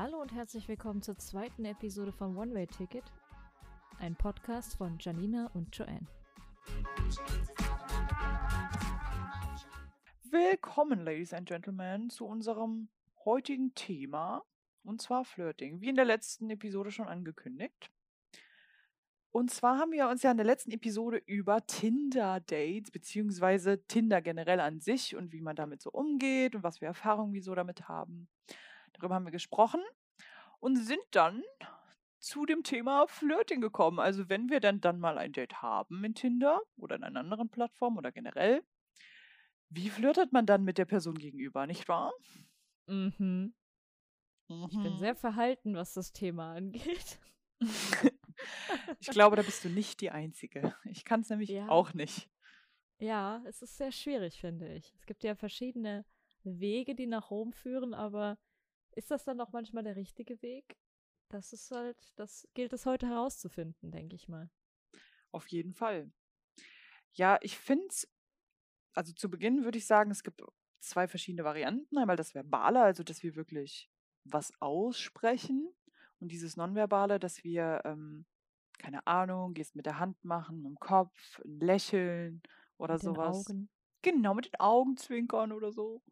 Hallo und herzlich willkommen zur zweiten Episode von One Way Ticket, ein Podcast von Janina und Joanne. Willkommen, Ladies and Gentlemen, zu unserem heutigen Thema, und zwar Flirting, wie in der letzten Episode schon angekündigt. Und zwar haben wir uns ja in der letzten Episode über Tinder-Dates beziehungsweise Tinder generell an sich und wie man damit so umgeht und was wir Erfahrungen wieso damit haben. Darüber haben wir gesprochen und sind dann zu dem Thema Flirting gekommen. Also wenn wir dann, dann mal ein Date haben in Tinder oder in einer anderen Plattform oder generell, wie flirtet man dann mit der Person gegenüber, nicht wahr? Mhm. Ich bin sehr verhalten, was das Thema angeht. ich glaube, da bist du nicht die Einzige. Ich kann es nämlich Ja. auch nicht. Ja, es ist sehr schwierig, finde ich. Es gibt ja verschiedene Wege, die nach Rom führen, aber ist das dann auch manchmal der richtige Weg? Das ist halt, das gilt es heute herauszufinden, denke ich mal. Auf jeden Fall. Ja, ich finde es, also zu Beginn würde ich sagen, es gibt zwei verschiedene Varianten. Einmal das Verbale, also dass wir wirklich was aussprechen. Und dieses Nonverbale, dass wir, ähm, keine Ahnung, gehst mit der Hand machen, im Kopf, ein Lächeln oder Mit den sowas. Augen. Genau, mit den Augen zwinkern oder so.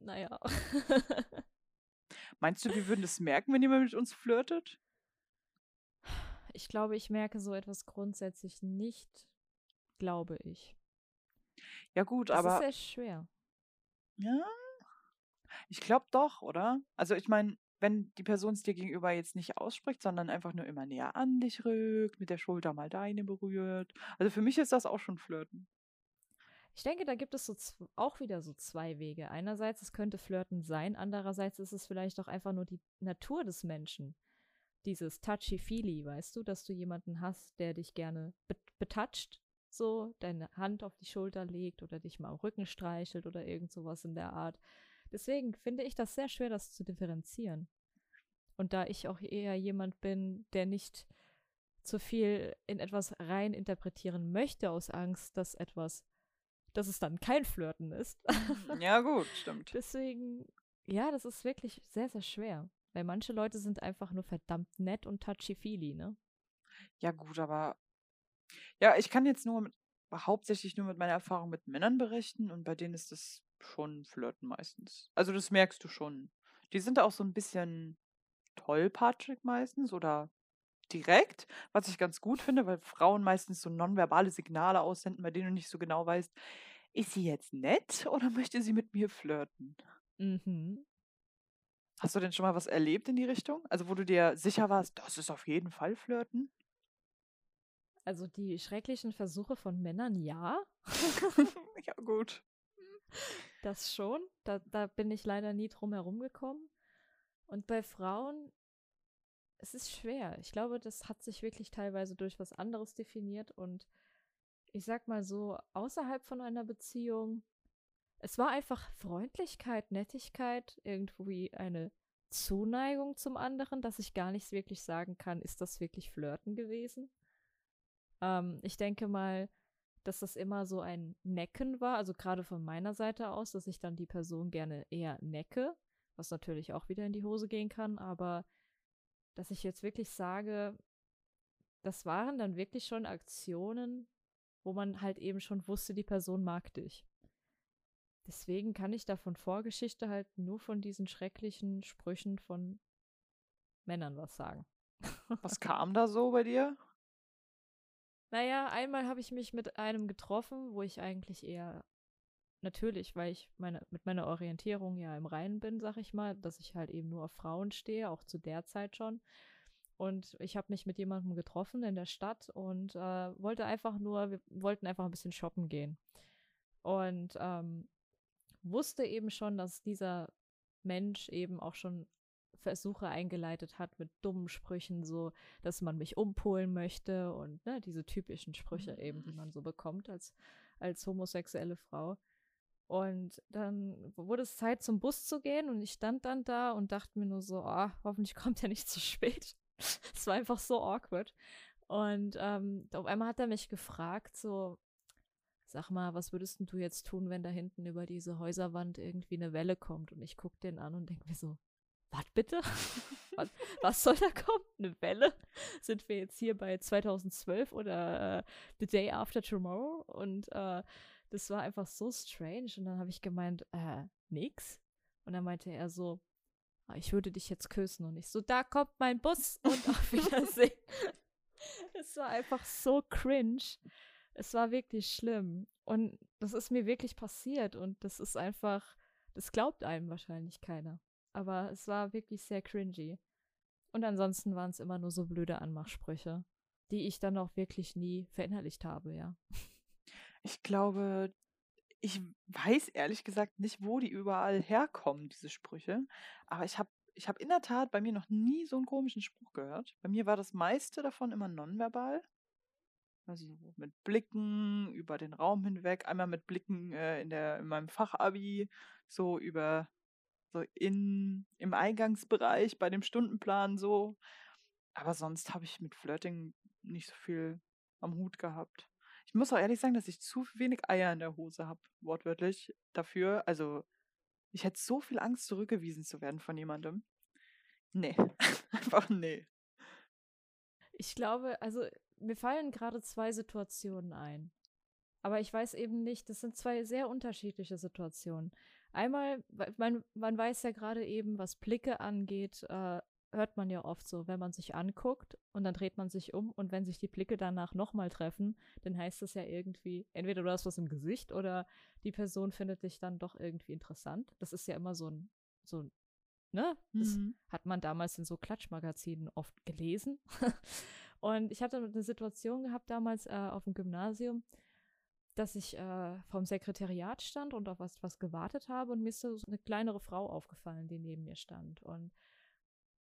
Naja. Meinst du, wir würden das merken, wenn jemand mit uns flirtet? Ich glaube, ich merke so etwas grundsätzlich nicht, glaube ich. Ja gut, Das ist aber sehr schwer. ja, ich glaube doch, oder? Also ich meine, wenn die Person es dir gegenüber jetzt nicht ausspricht, sondern einfach nur immer näher an dich rückt, mit der Schulter mal deine berührt. Also für mich ist das auch schon Flirten. Ich denke, da gibt es so auch wieder so zwei Wege. Einerseits, es könnte Flirten sein, andererseits ist es vielleicht auch einfach nur die Natur des Menschen. Dieses Touchy-Feely, weißt du, dass du jemanden hast, der dich gerne be betatscht, so deine Hand auf die Schulter legt oder dich mal am Rücken streichelt oder irgend sowas in der Art. Deswegen finde ich das sehr schwer, das zu differenzieren. Und da ich auch eher jemand bin, der nicht zu viel in etwas rein interpretieren möchte aus Angst, dass etwas dass es dann kein Flirten ist. Ja gut, stimmt. Deswegen, ja, das ist wirklich sehr, sehr schwer. Weil manche Leute sind einfach nur verdammt nett und touchy-feely, ne? Ja gut, aber ja, ich kann jetzt nur mit, hauptsächlich nur mit meiner Erfahrung mit Männern berichten und bei denen ist das schon Flirten meistens. Also das merkst du schon. Die sind auch so ein bisschen tollpatschig meistens oder direkt, was ich ganz gut finde, weil Frauen meistens so nonverbale Signale aussenden, bei denen du nicht so genau weißt, ist sie jetzt nett oder möchte sie mit mir flirten? Mhm. Hast du denn schon mal was erlebt in die Richtung? Also wo du dir sicher warst, das ist auf jeden Fall Flirten? Also die schrecklichen Versuche von Männern, ja, ja gut. das schon. Da, da bin ich leider nie drum herum gekommen. Und bei Frauen, es ist schwer. Ich glaube, das hat sich wirklich teilweise durch was anderes definiert. Und ich sag mal so, außerhalb von einer Beziehung, es war einfach Freundlichkeit, Nettigkeit, irgendwie eine Zuneigung zum anderen, dass ich gar nicht wirklich sagen kann, ist das wirklich Flirten gewesen? Ähm, ich denke mal, dass das immer so ein Necken war, also gerade von meiner Seite aus, dass ich dann die Person gerne eher necke, was natürlich auch wieder in die Hose gehen kann, aber dass ich jetzt wirklich sage, das waren dann wirklich schon Aktionen, wo man halt eben schon wusste, die Person mag dich. Deswegen kann ich da von Vorgeschichte halt nur von diesen schrecklichen Sprüchen von Männern was sagen. Was kam da so bei dir? Naja, einmal habe ich mich mit einem getroffen, wo ich eigentlich eher natürlich, weil ich meine, mit meiner Orientierung ja im Reinen bin, sag ich mal, dass ich halt eben nur auf Frauen stehe, auch zu der Zeit schon. Und ich habe mich mit jemandem getroffen in der Stadt und äh, wollte einfach nur, wir wollten einfach ein bisschen shoppen gehen. Und ähm, wusste eben schon, dass dieser Mensch eben auch schon Versuche eingeleitet hat mit dummen Sprüchen, so, dass man mich umpolen möchte und ne, diese typischen Sprüche eben, die man so bekommt als, als homosexuelle Frau. Und dann wurde es Zeit, zum Bus zu gehen und ich stand dann da und dachte mir nur so, ah, hoffentlich kommt er nicht zu spät. Es war einfach so awkward. Und ähm, auf einmal hat er mich gefragt, so, sag mal, was würdest du jetzt tun, wenn da hinten über diese Häuserwand irgendwie eine Welle kommt? Und ich guck den an und denke mir so, was bitte? was, was, soll da kommen? Eine Welle? Sind wir jetzt hier bei 2012 oder äh, The Day After Tomorrow? Und äh, das war einfach so strange. Und dann habe ich gemeint, äh, nix. Und dann meinte er so, ah, ich würde dich jetzt küssen. Und ich so, da kommt mein Bus und auf Wiedersehen. es war einfach so cringe. Es war wirklich schlimm. Und das ist mir wirklich passiert. Und das ist einfach, das glaubt einem wahrscheinlich keiner. Aber es war wirklich sehr cringy. Und ansonsten waren es immer nur so blöde Anmachsprüche, die ich dann auch wirklich nie verinnerlicht habe, ja. Ich glaube, ich weiß ehrlich gesagt nicht, wo die überall herkommen, diese Sprüche. Aber ich habe ich hab in der Tat bei mir noch nie so einen komischen Spruch gehört. Bei mir war das meiste davon immer nonverbal. Also mit Blicken über den Raum hinweg, einmal mit Blicken äh, in, der, in meinem Fachabi, so über so in, im Eingangsbereich bei dem Stundenplan so. Aber sonst habe ich mit Flirting nicht so viel am Hut gehabt. Ich muss auch ehrlich sagen, dass ich zu wenig Eier in der Hose habe, wortwörtlich dafür. Also, ich hätte so viel Angst, zurückgewiesen zu werden von jemandem. Nee, einfach nee. Ich glaube, also mir fallen gerade zwei Situationen ein. Aber ich weiß eben nicht, das sind zwei sehr unterschiedliche Situationen. Einmal, man, man weiß ja gerade eben, was Blicke angeht, äh, hört man ja oft so, wenn man sich anguckt und dann dreht man sich um und wenn sich die Blicke danach nochmal treffen, dann heißt das ja irgendwie, entweder du hast was im Gesicht oder die Person findet dich dann doch irgendwie interessant. Das ist ja immer so ein, so ein, ne? Das mhm. hat man damals in so Klatschmagazinen oft gelesen. und ich hatte eine Situation gehabt damals äh, auf dem Gymnasium, dass ich äh, vom Sekretariat stand und auf was, was gewartet habe und mir ist so eine kleinere Frau aufgefallen, die neben mir stand. Und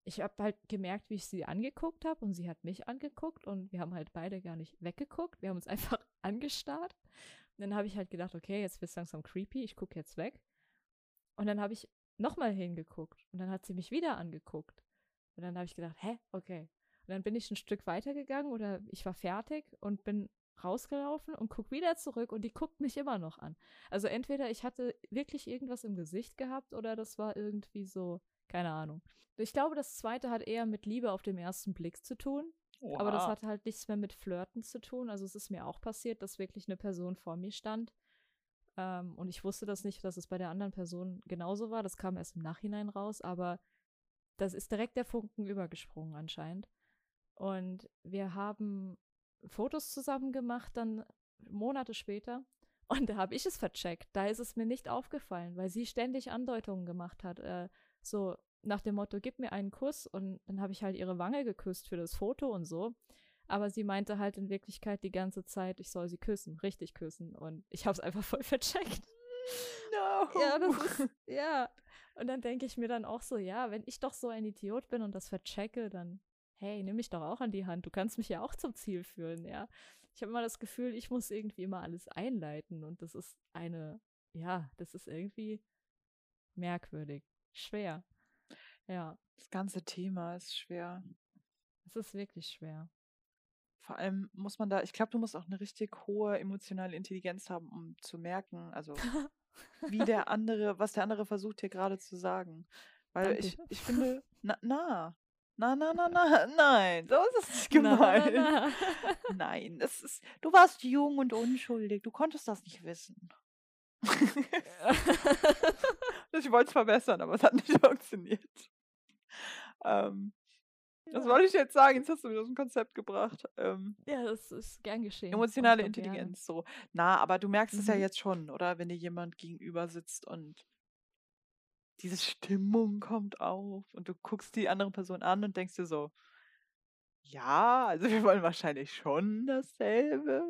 ich habe halt gemerkt, wie ich sie angeguckt habe und sie hat mich angeguckt und wir haben halt beide gar nicht weggeguckt. Wir haben uns einfach angestarrt. Und dann habe ich halt gedacht, okay, jetzt wird es langsam creepy, ich gucke jetzt weg. Und dann habe ich nochmal hingeguckt und dann hat sie mich wieder angeguckt. Und dann habe ich gedacht, hä, okay. Und dann bin ich ein Stück weitergegangen oder ich war fertig und bin rausgelaufen und guck wieder zurück und die guckt mich immer noch an. Also entweder ich hatte wirklich irgendwas im Gesicht gehabt oder das war irgendwie so, keine Ahnung. Ich glaube, das zweite hat eher mit Liebe auf dem ersten Blick zu tun. Wow. Aber das hat halt nichts mehr mit Flirten zu tun. Also es ist mir auch passiert, dass wirklich eine Person vor mir stand. Ähm, und ich wusste das nicht, dass es bei der anderen Person genauso war. Das kam erst im Nachhinein raus, aber das ist direkt der Funken übergesprungen anscheinend. Und wir haben Fotos zusammen gemacht, dann Monate später. Und da habe ich es vercheckt. Da ist es mir nicht aufgefallen, weil sie ständig Andeutungen gemacht hat. Äh, so nach dem Motto, gib mir einen Kuss. Und dann habe ich halt ihre Wange geküsst für das Foto und so. Aber sie meinte halt in Wirklichkeit die ganze Zeit, ich soll sie küssen, richtig küssen. Und ich habe es einfach voll vercheckt. No. Ja, das ist, ja. Und dann denke ich mir dann auch so, ja, wenn ich doch so ein Idiot bin und das verchecke, dann, hey, nimm mich doch auch an die Hand. Du kannst mich ja auch zum Ziel führen, ja. Ich habe immer das Gefühl, ich muss irgendwie immer alles einleiten und das ist eine, ja, das ist irgendwie merkwürdig schwer. Ja. Das ganze Thema ist schwer. Es ist wirklich schwer. Vor allem muss man da, ich glaube, du musst auch eine richtig hohe emotionale Intelligenz haben, um zu merken, also wie der andere, was der andere versucht hier gerade zu sagen. Weil ich, ich finde, na, na, na, na, na, na, nein, so ist es nicht gemeint. Na, na, na. Nein, das ist, du warst jung und unschuldig, du konntest das nicht wissen. ich wollte es verbessern, aber es hat nicht funktioniert. Ähm, ja. Was wollte ich jetzt sagen? Jetzt hast du mir das ein Konzept gebracht. Ähm, ja, das ist gern geschehen. Emotionale Intelligenz, so. Na, aber du merkst mhm. es ja mhm. jetzt schon, oder? Wenn dir jemand gegenüber sitzt und diese Stimmung kommt auf und du guckst die andere Person an und denkst dir so, ja, also wir wollen wahrscheinlich schon dasselbe.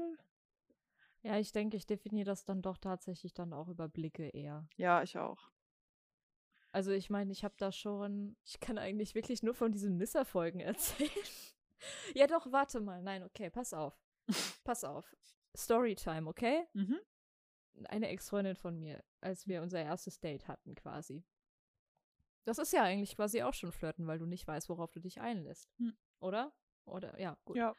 Ja, ich denke, ich definiere das dann doch tatsächlich dann auch über Blicke eher. Ja, ich auch. Also ich meine, ich habe da schon, ich kann eigentlich wirklich nur von diesen Misserfolgen erzählen. ja doch, warte mal. Nein, okay, pass auf. pass auf. Storytime, okay? Mhm. Eine Ex-Freundin von mir, als wir unser erstes Date hatten quasi. Das ist ja eigentlich quasi auch schon flirten, weil du nicht weißt, worauf du dich einlässt. Hm. Oder? Oder, ja, gut. Ja.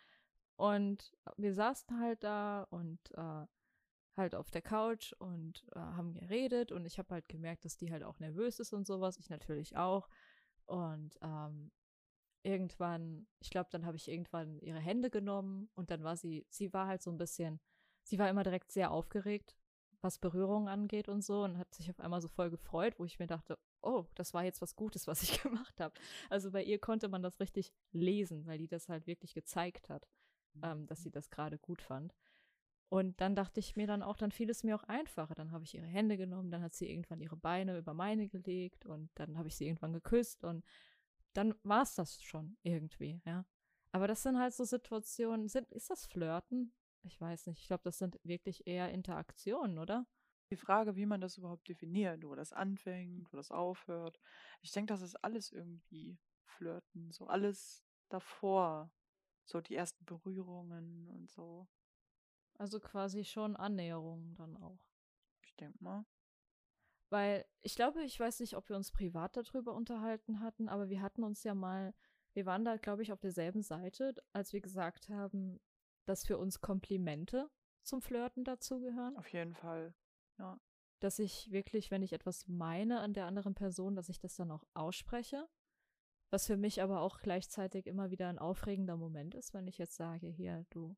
Und wir saßen halt da und äh, halt auf der Couch und äh, haben geredet und ich habe halt gemerkt, dass die halt auch nervös ist und sowas. Ich natürlich auch. Und ähm, irgendwann, ich glaube, dann habe ich irgendwann ihre Hände genommen und dann war sie, sie war halt so ein bisschen, sie war immer direkt sehr aufgeregt, was Berührungen angeht und so und hat sich auf einmal so voll gefreut, wo ich mir dachte, oh, das war jetzt was Gutes, was ich gemacht habe. Also bei ihr konnte man das richtig lesen, weil die das halt wirklich gezeigt hat, ähm, dass sie das gerade gut fand. Und dann dachte ich mir dann auch, dann fiel es mir auch einfacher. Dann habe ich ihre Hände genommen, dann hat sie irgendwann ihre Beine über meine gelegt und dann habe ich sie irgendwann geküsst und dann war es das schon irgendwie, ja. Aber das sind halt so Situationen, sind, ist das Flirten? Ich weiß nicht. Ich glaube, das sind wirklich eher Interaktionen, oder? Die Frage, wie man das überhaupt definiert, wo das anfängt, wo das aufhört. Ich denke, das ist alles irgendwie Flirten, so alles davor, so die ersten Berührungen und so. Also quasi schon Annäherungen dann auch. Ich denke mal. Weil ich glaube, ich weiß nicht, ob wir uns privat darüber unterhalten hatten, aber wir hatten uns ja mal, wir waren da, glaube ich, auf derselben Seite, als wir gesagt haben, dass für uns Komplimente zum Flirten dazugehören. Auf jeden Fall, ja. Dass ich wirklich, wenn ich etwas meine an der anderen Person, dass ich das dann auch ausspreche. Was für mich aber auch gleichzeitig immer wieder ein aufregender Moment ist, wenn ich jetzt sage, hier, du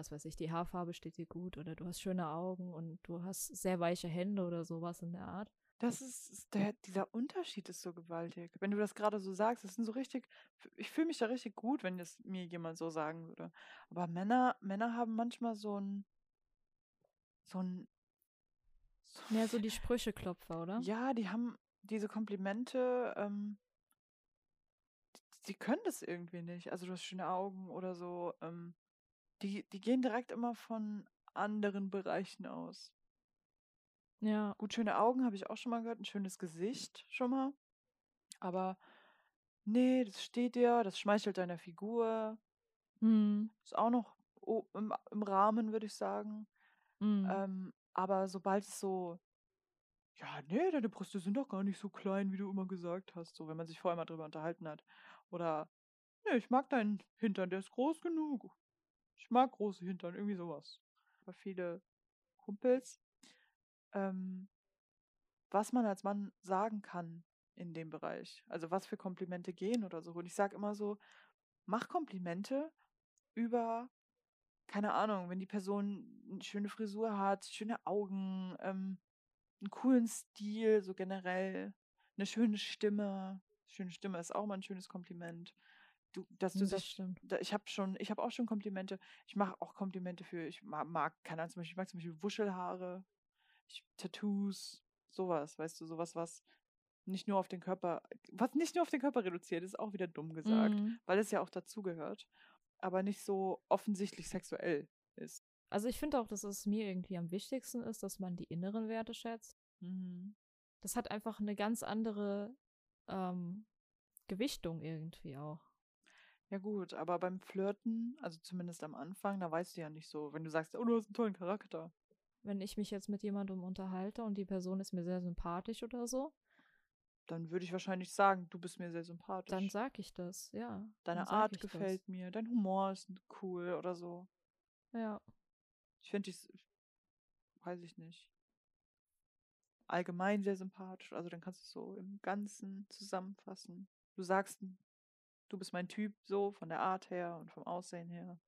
was weiß ich, die Haarfarbe steht dir gut oder du hast schöne Augen und du hast sehr weiche Hände oder sowas in der Art. Das ist, der, dieser Unterschied ist so gewaltig. Wenn du das gerade so sagst, das sind so richtig, ich fühle mich da richtig gut, wenn das mir jemand so sagen würde. Aber Männer, Männer haben manchmal so ein, so ein, so Mehr so die Sprücheklopfer, oder? Ja, die haben diese Komplimente, ähm, die, die können das irgendwie nicht. Also du hast schöne Augen oder so, ähm, die, die gehen direkt immer von anderen Bereichen aus. Ja. Gut, schöne Augen habe ich auch schon mal gehört, ein schönes Gesicht schon mal. Aber nee, das steht dir, das schmeichelt deiner Figur. Mhm. Ist auch noch im, im Rahmen, würde ich sagen. Mhm. Ähm, aber sobald es so, ja, nee, deine Brüste sind doch gar nicht so klein, wie du immer gesagt hast, so wenn man sich vorher mal drüber unterhalten hat. Oder, nee, ich mag deinen Hintern, der ist groß genug. Ich mag große Hintern, irgendwie sowas. Aber viele Kumpels. Ähm, was man als Mann sagen kann in dem Bereich. Also was für Komplimente gehen oder so. Und ich sage immer so, mach Komplimente über, keine Ahnung, wenn die Person eine schöne Frisur hat, schöne Augen, ähm, einen coolen Stil, so generell, eine schöne Stimme. Schöne Stimme ist auch mal ein schönes Kompliment du, dass du Das das, stimmt. da, ich habe schon, ich habe auch schon Komplimente. Ich mache auch Komplimente für, ich mag, mag keine Ahnung, zum Beispiel, ich mag zum Beispiel Wuschelhaare, ich, Tattoos, sowas, weißt du, sowas, was nicht nur auf den Körper, was nicht nur auf den Körper reduziert, ist auch wieder dumm gesagt, Mhm. weil es ja auch dazugehört, aber nicht so offensichtlich sexuell ist. Also ich finde auch, dass es mir irgendwie am wichtigsten ist, dass man die inneren Werte schätzt. Mhm. Das hat einfach eine ganz andere ähm, Gewichtung irgendwie auch. Ja gut, aber beim Flirten, also zumindest am Anfang, da weißt du ja nicht so, wenn du sagst, oh, du hast einen tollen Charakter. Wenn ich mich jetzt mit jemandem unterhalte und die Person ist mir sehr sympathisch oder so, Dann würde ich wahrscheinlich sagen, du bist mir sehr sympathisch. dann sag ich das, ja. Deine Art ich das. gefällt mir, dein Humor ist cool oder so. Ja. Ich finde dich, weiß ich nicht, allgemein sehr sympathisch. Also dann kannst du es so im Ganzen zusammenfassen. Du sagst, du bist mein Typ so von der Art her und vom Aussehen her.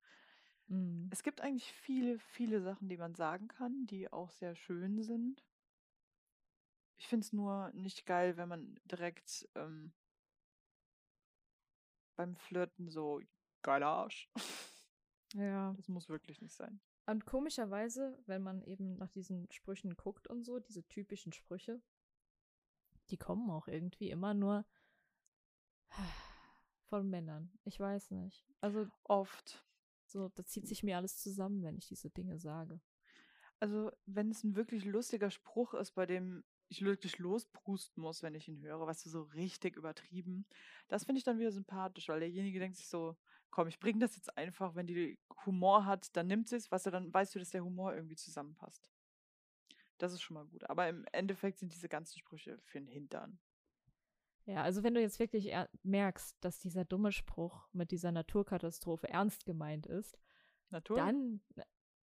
Mhm. Es gibt eigentlich viele, viele Sachen, die man sagen kann, die auch sehr schön sind. Ich finde es nur nicht geil, wenn man direkt ähm, beim Flirten so geiler Arsch. Ja. Das muss wirklich nicht sein. Und komischerweise, wenn man eben nach diesen Sprüchen guckt und so, diese typischen Sprüche, die kommen auch irgendwie immer nur von Männern. Ich weiß nicht. Also Oft. so, da zieht sich mir alles zusammen, wenn ich diese Dinge sage. Also, wenn es ein wirklich lustiger Spruch ist, bei dem ich wirklich losprusten muss, wenn ich ihn höre, weißt du, so richtig übertrieben, das finde ich dann wieder sympathisch, weil derjenige denkt sich so, komm, ich bringe das jetzt einfach, wenn die Humor hat, dann nimmt sie es, weißt du, dann weißt du, dass der Humor irgendwie zusammenpasst. Das ist schon mal gut. Aber im Endeffekt sind diese ganzen Sprüche für den Hintern. Ja, also wenn du jetzt wirklich er merkst, dass dieser dumme Spruch mit dieser Naturkatastrophe ernst gemeint ist, Natur? dann,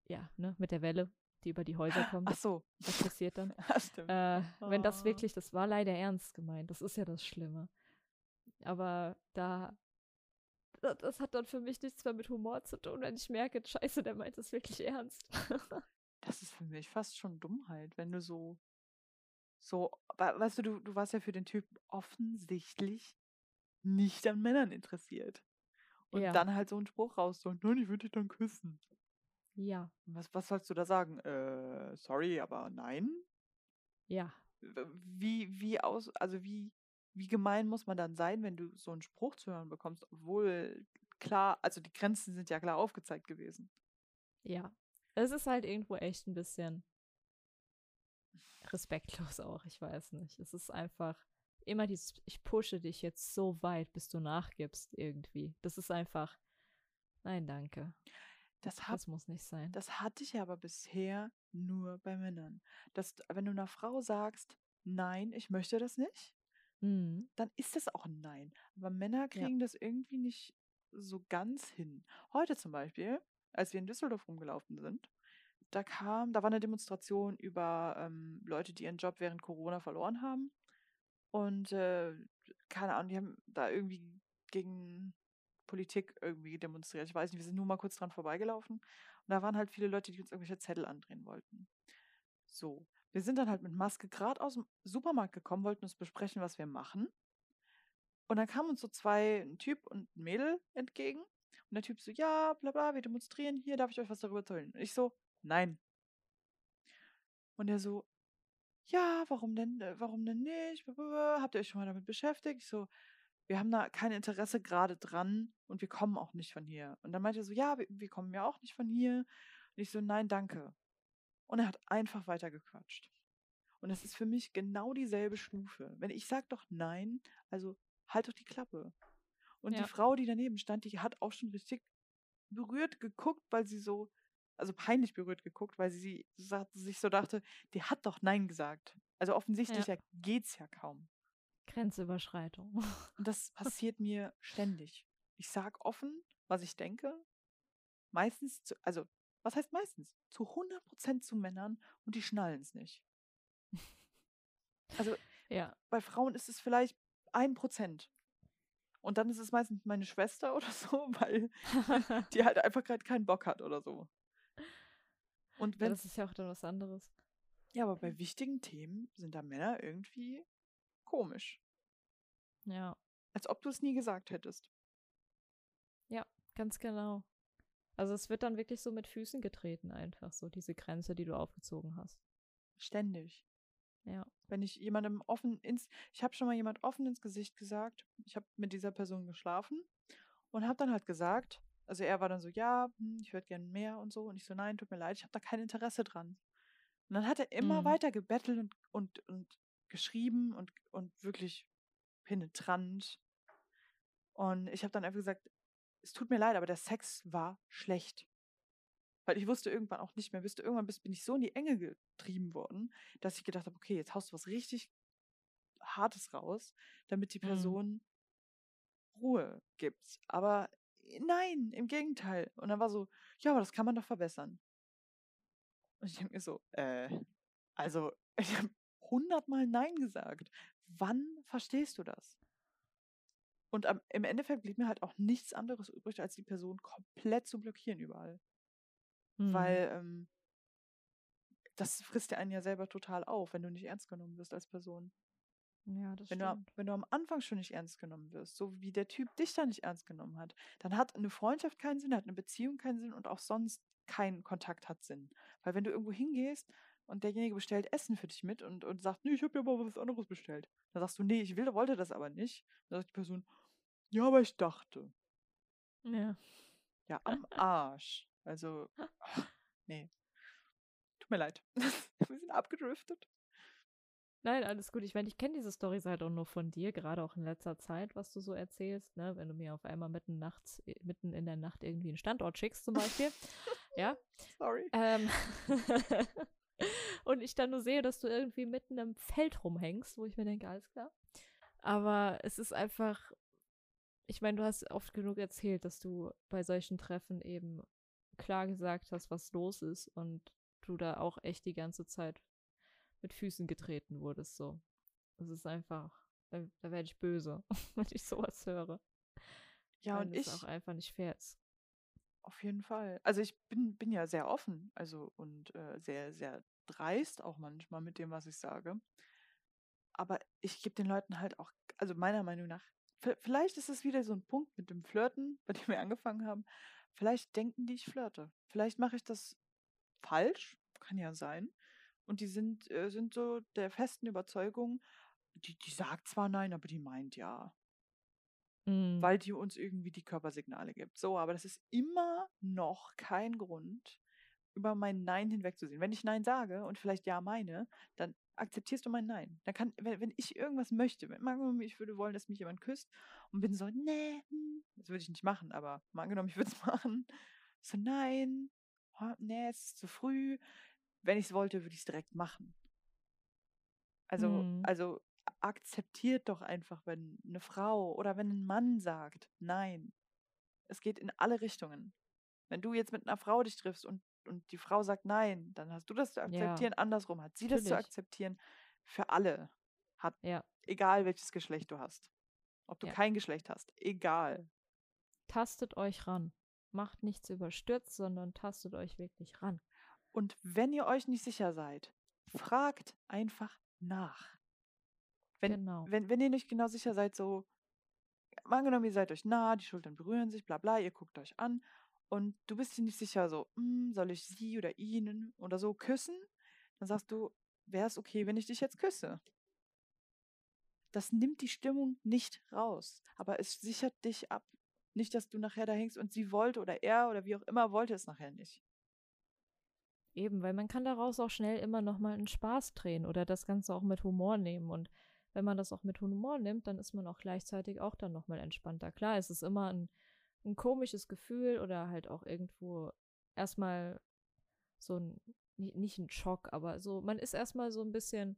ja, ne, mit der Welle, die über die Häuser kommen. Ach so. Das passiert dann. Ja, stimmt. Äh, wenn das Ah. wirklich, das war leider ernst gemeint. Das ist ja das Schlimme. Aber da, da- das hat dann für mich nichts mehr mit Humor zu tun, wenn ich merke, scheiße, der meint das wirklich ernst. Das ist für mich fast schon Dummheit, wenn du so, so, we- weißt du, du, du warst ja für den Typen offensichtlich nicht an Männern interessiert. Und Ja. dann halt so einen Spruch raus, so, nein, ich würde dich dann küssen. ja, Was, was sollst du da sagen? Äh, sorry, aber nein? ja. Wie, wie aus, also wie, wie gemein muss man dann sein, wenn du so einen Spruch zu hören bekommst, obwohl klar, also die Grenzen sind ja klar aufgezeigt gewesen. Ja. Es ist halt irgendwo echt ein bisschen respektlos auch, ich weiß nicht. Es ist einfach immer dieses, ich pushe dich jetzt so weit, bis du nachgibst irgendwie. Das ist einfach, nein, danke. Das, hab, Das muss nicht sein. das hatte ich aber bisher nur bei Männern. Dass, wenn du einer Frau sagst, nein, ich möchte das nicht, Mhm. dann ist das auch ein Nein. Aber Männer kriegen das irgendwie nicht so ganz hin. Heute zum Beispiel, als wir in Düsseldorf rumgelaufen sind, da kam, da war eine Demonstration über ähm, Leute, die ihren Job während Corona verloren haben. Und äh, keine Ahnung, die haben da irgendwie gegen Politik irgendwie demonstriert. Ich weiß nicht, wir sind nur mal kurz dran vorbeigelaufen. Und da waren halt viele Leute, die uns irgendwelche Zettel andrehen wollten. So, wir sind dann halt mit Maske gerade aus dem Supermarkt gekommen, wollten uns besprechen, was wir machen. Und dann kamen uns so zwei, ein Typ und ein Mädel entgegen. Und der Typ so, ja, bla bla, wir demonstrieren hier, darf ich euch was darüber erzählen? Und ich so, nein. Und er so, ja, warum denn, äh, warum denn nicht? Habt ihr euch schon mal damit beschäftigt? Ich so, wir haben da kein Interesse gerade dran und wir kommen auch nicht von hier. Und dann meinte er so, ja, wir, wir kommen ja auch nicht von hier. Und ich so, nein, danke. Und er hat einfach weiter gequatscht. Und das ist für mich genau dieselbe Stufe. Wenn ich sage doch nein, also halt doch die Klappe. Und Ja. die Frau, die daneben stand, die hat auch schon richtig berührt geguckt, weil sie so, also peinlich berührt geguckt, weil sie sich so dachte, die hat doch nein gesagt. Also offensichtlich ja. geht's ja kaum. Grenzüberschreitung. Und das passiert mir ständig. Ich sag offen, was ich denke. Meistens, zu, also was heißt meistens? Zu 100% zu Männern und die schnallen es nicht. Also ja. bei Frauen ist es vielleicht ein Prozent. Und dann ist es meistens meine Schwester oder so, weil die halt einfach gerade keinen Bock hat oder so. Und ja, wenn, das ist ja auch dann was anderes. ja, aber bei wichtigen Themen sind da Männer irgendwie komisch. Ja, Als ob du es nie gesagt hättest. ganz genau. Also es wird dann wirklich so mit Füßen getreten, einfach so, diese Grenze, die du aufgezogen hast. Ständig. Ja. Wenn ich jemandem offen ins, ich habe schon mal jemand offen ins Gesicht gesagt, ich habe mit dieser Person geschlafen und habe dann halt gesagt, also er war dann so, ja, hm, ich würde gerne mehr und so und ich so, nein, tut mir leid, ich habe da kein Interesse dran. Und dann hat er immer Mhm. weiter gebettelt und, und, und geschrieben und, und wirklich penetrant. Und ich habe dann einfach gesagt, es tut mir leid, aber der Sex war schlecht. Weil ich wusste irgendwann auch nicht mehr, wusste, irgendwann bis- bin ich so in die Enge getrieben worden, dass ich gedacht habe, okay, jetzt haust du was richtig Hartes raus, damit die Mhm. Person Ruhe gibt. Aber nein, im Gegenteil. Und dann war so, ja, aber das kann man doch verbessern. Und ich denke mir so, äh, also ich habe hundertmal Nein gesagt. Wann verstehst du das? Und am, im Endeffekt blieb mir halt auch nichts anderes übrig, als die Person komplett zu blockieren überall. Mhm. Weil ähm, das frisst ja einen ja selber total auf, wenn du nicht ernst genommen wirst als Person. Ja, das Wenn du, wenn du am Anfang schon nicht ernst genommen wirst, so wie der Typ dich da nicht ernst genommen hat, dann hat eine Freundschaft keinen Sinn, hat eine Beziehung keinen Sinn und auch sonst kein Kontakt hat Sinn. Weil wenn du irgendwo hingehst und derjenige bestellt Essen für dich mit und, und sagt, nee, ich habe ja aber was anderes bestellt, dann sagst du, nee, ich will, wollte das aber nicht. Dann sagt die Person, ja, aber ich dachte. Ja. Ja, am Arsch. Also, ach, nee. Tut mir leid. Wir sind abgedriftet. Nein, alles gut. Ich meine, ich kenne diese Storys halt auch nur von dir, gerade auch in letzter Zeit, was du so erzählst, ne? Wenn du mir auf einmal mitten nachts, äh, mitten in der Nacht irgendwie einen Standort schickst, zum Beispiel. ja. Sorry. Ähm, und ich dann nur sehe, dass du irgendwie mitten im Feld rumhängst, wo ich mir denke, alles klar. Aber es ist einfach, ich meine, du hast oft genug erzählt, dass du bei solchen Treffen eben klar gesagt hast, was los ist und du da auch echt die ganze Zeit mit Füßen getreten wurdest. So. Das ist einfach, da, da werde ich böse, wenn ich sowas höre. Ja, weil und ich auch einfach nicht fair ist. auf jeden Fall. Also ich bin, bin ja sehr offen, also und äh, sehr, sehr dreist auch manchmal mit dem, was ich sage. Aber ich gebe den Leuten halt auch, also meiner Meinung nach, vielleicht ist es wieder so ein Punkt mit dem Flirten, bei dem wir angefangen haben. Vielleicht denken die, ich flirte. Vielleicht mache ich das falsch, kann ja sein. Und die sind, äh, sind so der festen Überzeugung, die, die sagt zwar nein, aber die meint ja. Mm, weil die uns irgendwie die Körpersignale gibt. So, aber das ist immer noch kein Grund, über mein Nein hinwegzusehen. Wenn ich Nein sage und vielleicht Ja meine, dann akzeptierst du mein Nein. Dann kann, wenn, wenn ich irgendwas möchte, wenn, mal angenommen, ich würde wollen, dass mich jemand küsst und bin so, nee, hm, das würde ich nicht machen, aber mal angenommen, ich würde es machen, so, nein, oh, nee, es ist zu früh. Wenn ich es wollte, würde ich es direkt machen. Also, Mm. also akzeptiert doch einfach, wenn eine Frau oder wenn ein Mann sagt, nein. Es geht in alle Richtungen. Wenn du jetzt mit einer Frau dich triffst und, und die Frau sagt nein, dann hast du das zu Ja, akzeptieren. Andersrum hat sie das zu natürlich. akzeptieren. Für alle. Hat, Ja, egal welches Geschlecht du hast. Ob du Ja. kein Geschlecht hast. Egal. tastet euch ran. Macht nichts überstürzt, sondern tastet euch wirklich ran. Und wenn ihr euch nicht sicher seid, fragt einfach nach. Wenn, Genau. wenn, wenn ihr nicht genau sicher seid, so, angenommen, ihr seid euch nah, die Schultern berühren sich, bla bla, ihr guckt euch an und du bist dir nicht sicher, so, "Hm, soll ich sie oder ihn oder so küssen? Dann sagst du, wäre es okay, wenn ich dich jetzt küsse? Das nimmt die Stimmung nicht raus, aber es sichert dich ab. Nicht, dass du nachher da hängst und sie wollte oder er oder wie auch immer wollte es nachher nicht. Eben, weil man kann daraus auch schnell immer noch mal einen Spaß drehen oder das Ganze auch mit Humor nehmen. Und wenn man das auch mit Humor nimmt, dann ist man auch gleichzeitig auch dann noch entspannter. Klar, es ist immer ein, ein komisches Gefühl oder halt auch irgendwo erstmal so ein, ni- nicht ein Schock, aber so, man ist erstmal so ein bisschen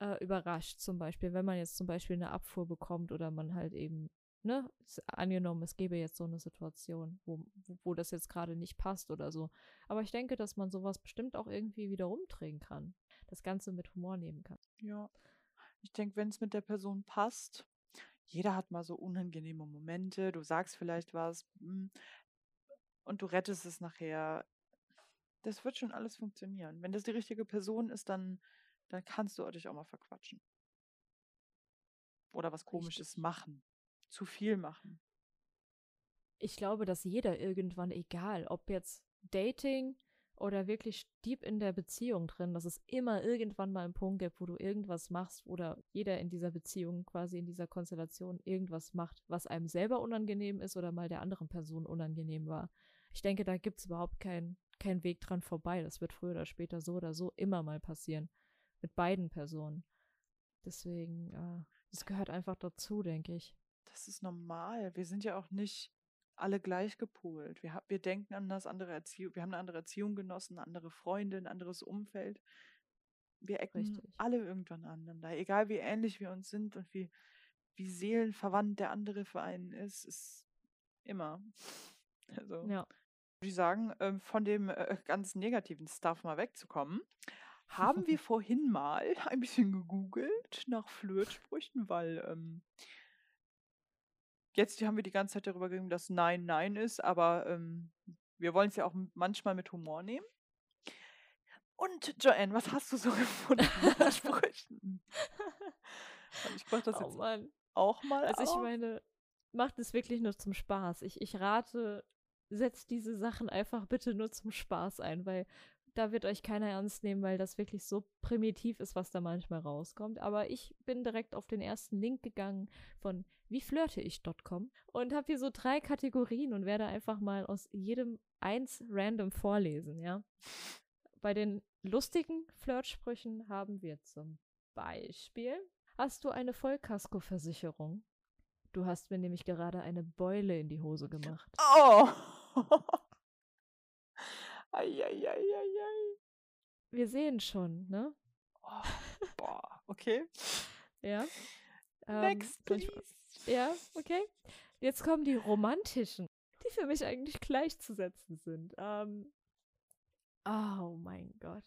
äh, überrascht, zum Beispiel, wenn man jetzt zum Beispiel eine Abfuhr bekommt oder man halt eben, ne, angenommen, es gäbe jetzt so eine Situation, wo, wo, wo das jetzt gerade nicht passt oder so. Aber ich denke, dass man sowas bestimmt auch irgendwie wieder rumdrehen kann. Das Ganze mit Humor nehmen kann. Ja. Ich denke, wenn es mit der Person passt, jeder hat mal so unangenehme Momente, du sagst vielleicht was hm, und du rettest es nachher. Das wird schon alles funktionieren. Wenn das die richtige Person ist, dann, dann kannst du dich auch mal verquatschen. Oder was Komisches Richtig. machen. Zu viel machen. Ich glaube, dass jeder irgendwann, egal ob jetzt Dating oder wirklich deep in der Beziehung drin, dass es immer irgendwann mal einen Punkt gibt, wo du irgendwas machst oder jeder in dieser Beziehung, quasi in dieser Konstellation irgendwas macht, was einem selber unangenehm ist oder mal der anderen Person unangenehm war. Ich denke, da gibt es überhaupt keinen kein Weg dran vorbei. Das wird früher oder später so oder so immer mal passieren. Mit beiden Personen. Deswegen, äh, das gehört einfach dazu, denke ich. Das ist normal. Wir sind ja auch nicht alle gleich gepolt. Wir, wir denken anders, andere Erziehung, wir haben eine andere Erziehung genossen, andere Freunde, ein anderes Umfeld. Wir ecken Richtig. alle irgendwann aneinander. Egal wie ähnlich wir uns sind und wie, wie seelenverwandt der andere für einen ist, ist immer. Also Ja. würde ich sagen, ähm, von dem äh, ganz negativen Stuff mal wegzukommen, haben wir vorhin mal ein bisschen gegoogelt nach Flirtsprüchen, weil ähm, jetzt haben wir die ganze Zeit darüber geredet, dass Nein Nein ist, aber ähm, wir wollen es ja auch manchmal mit Humor nehmen. Und Joanne, was hast du so gefunden nach Sprüchen? Ich brauche das Oh jetzt Mann. auch mal Also ich auf. meine, macht es wirklich nur zum Spaß. Ich, ich rate, setzt diese Sachen einfach bitte nur zum Spaß ein, weil da wird euch keiner ernst nehmen, weil das wirklich so primitiv ist, was da manchmal rauskommt. Aber ich bin direkt auf den ersten Link gegangen von wieflirteich.com und habe hier so drei Kategorien und werde einfach mal aus jedem eins random vorlesen, ja. Bei den lustigen Flirtsprüchen haben wir zum Beispiel, hast du eine Vollkaskoversicherung? Du hast mir nämlich gerade eine Beule in die Hose gemacht. Oh! Eieieiei. Wir sehen schon, ne? Oh, boah, okay. Ja. Ähm, Next, ich- please. Ja, okay. Jetzt kommen die romantischen, die für mich eigentlich gleichzusetzen sind. Ähm, Oh mein Gott.